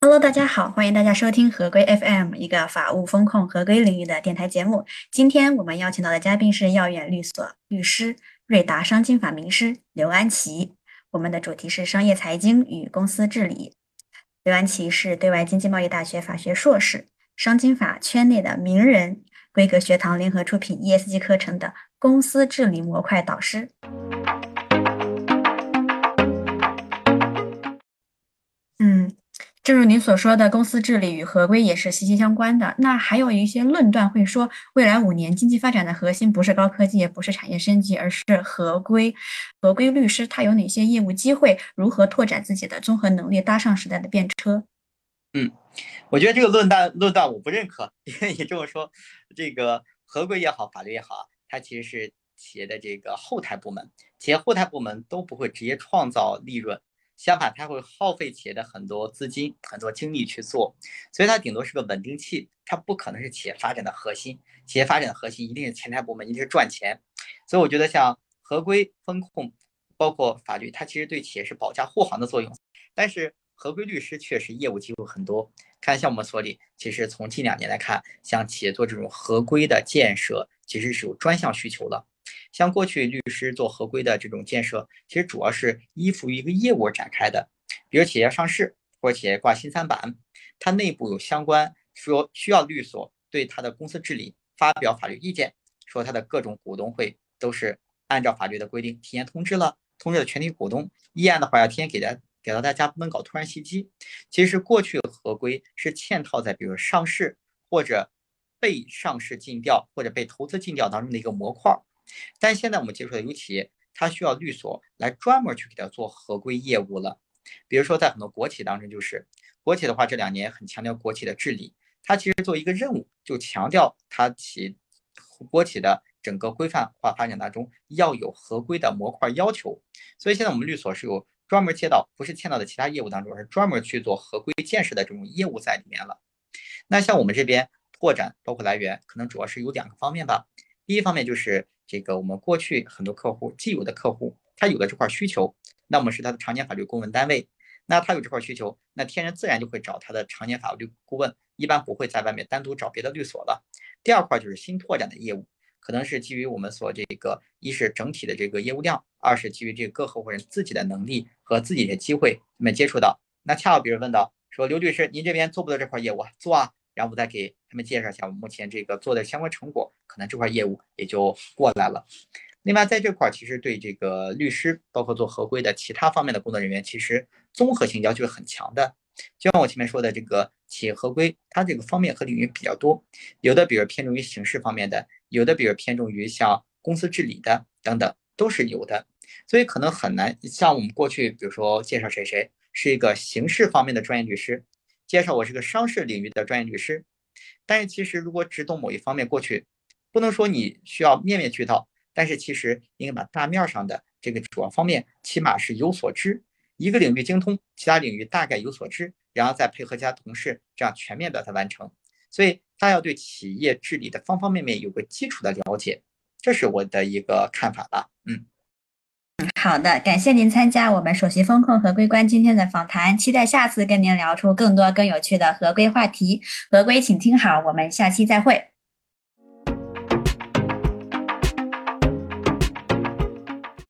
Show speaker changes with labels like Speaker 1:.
Speaker 1: Hello，大家好，欢迎大家收听合规 FM，一个法务风控合规领域的电台节目。今天我们邀请到的嘉宾是耀远律所律师、瑞达商经法名师刘安琪。我们的主题是商业财经与公司治理。刘安琪是对外经济贸易大学法学硕士，商经法圈内的名人，规格学堂联合出品 ESG 课程的公司治理模块导师。嗯。正如您所说的，公司治理与合规也是息息相关的。那还有一些论断会说，未来五年经济发展的核心不是高科技，也不是产业升级，而是合规。合规律师他有哪些业务机会？如何拓展自己的综合能力，搭上时代的便车？
Speaker 2: 嗯，我觉得这个论断论断我不认可，因为你这么说，这个合规也好，法律也好，它其实是企业的这个后台部门，企业后台部门都不会直接创造利润。相反，它会耗费企业的很多资金、很多精力去做，所以它顶多是个稳定器，它不可能是企业发展的核心。企业发展的核心一定是前台部门，一定是赚钱。所以我觉得像合规、风控，包括法律，它其实对企业是保驾护航的作用。但是合规律师确实业务机会很多。看像我们所里，其实从近两年来看，像企业做这种合规的建设，其实是有专项需求的。像过去律师做合规的这种建设，其实主要是依附于一个业务展开的，比如企业上市或者企业挂新三板，它内部有相关说需要律所对它的公司治理发表法律意见，说它的各种股东会都是按照法律的规定提前通知了，通知了全体股东，议案的话要提前给大家给到大家，不能搞突然袭击。其实过去合规是嵌套在比如上市或者被上市禁调或者被投资禁调当中的一个模块。但现在我们接触的有企业，它需要律所来专门去给它做合规业务了。比如说，在很多国企当中，就是国企的话，这两年很强调国企的治理，它其实做一个任务，就强调它企国企的整个规范化发展当中要有合规的模块要求。所以现在我们律所是有专门接到，不是嵌到的其他业务当中，而是专门去做合规建设的这种业务在里面了。那像我们这边拓展，包括来源，可能主要是有两个方面吧。第一方面就是这个我们过去很多客户既有的客户，他有了这块需求，那我们是他的常年法律顾问单位，那他有这块需求，那天然自然就会找他的常年法律顾问，一般不会在外面单独找别的律所了。第二块就是新拓展的业务，可能是基于我们所这个一是整体的这个业务量，二是基于这个各合伙人自己的能力和自己的机会，他们接触到。那恰好别人问到说刘律师，您这边做不做这块业务？做啊。然后我再给他们介绍一下我目前这个做的相关成果，可能这块业务也就过来了。另外，在这块其实对这个律师，包括做合规的其他方面的工作人员，其实综合性要求很强的。就像我前面说的，这个企业合规，它这个方面和领域比较多，有的比如偏重于刑事方面的，有的比如偏重于像公司治理的等等，都是有的。所以可能很难像我们过去，比如说介绍谁谁是一个刑事方面的专业律师。介绍我是个商事领域的专业律师，但是其实如果只懂某一方面，过去不能说你需要面面俱到，但是其实应该把大面上的这个主要方面起码是有所知，一个领域精通，其他领域大概有所知，然后再配合其他同事，这样全面把它完成。所以他要对企业治理的方方面面有个基础的了解，这是我的一个看法吧。嗯。
Speaker 1: 好的，感谢您参加我们首席风控合规官今天的访谈，期待下次跟您聊出更多更有趣的合规话题。合规，请听好，我们下期再会。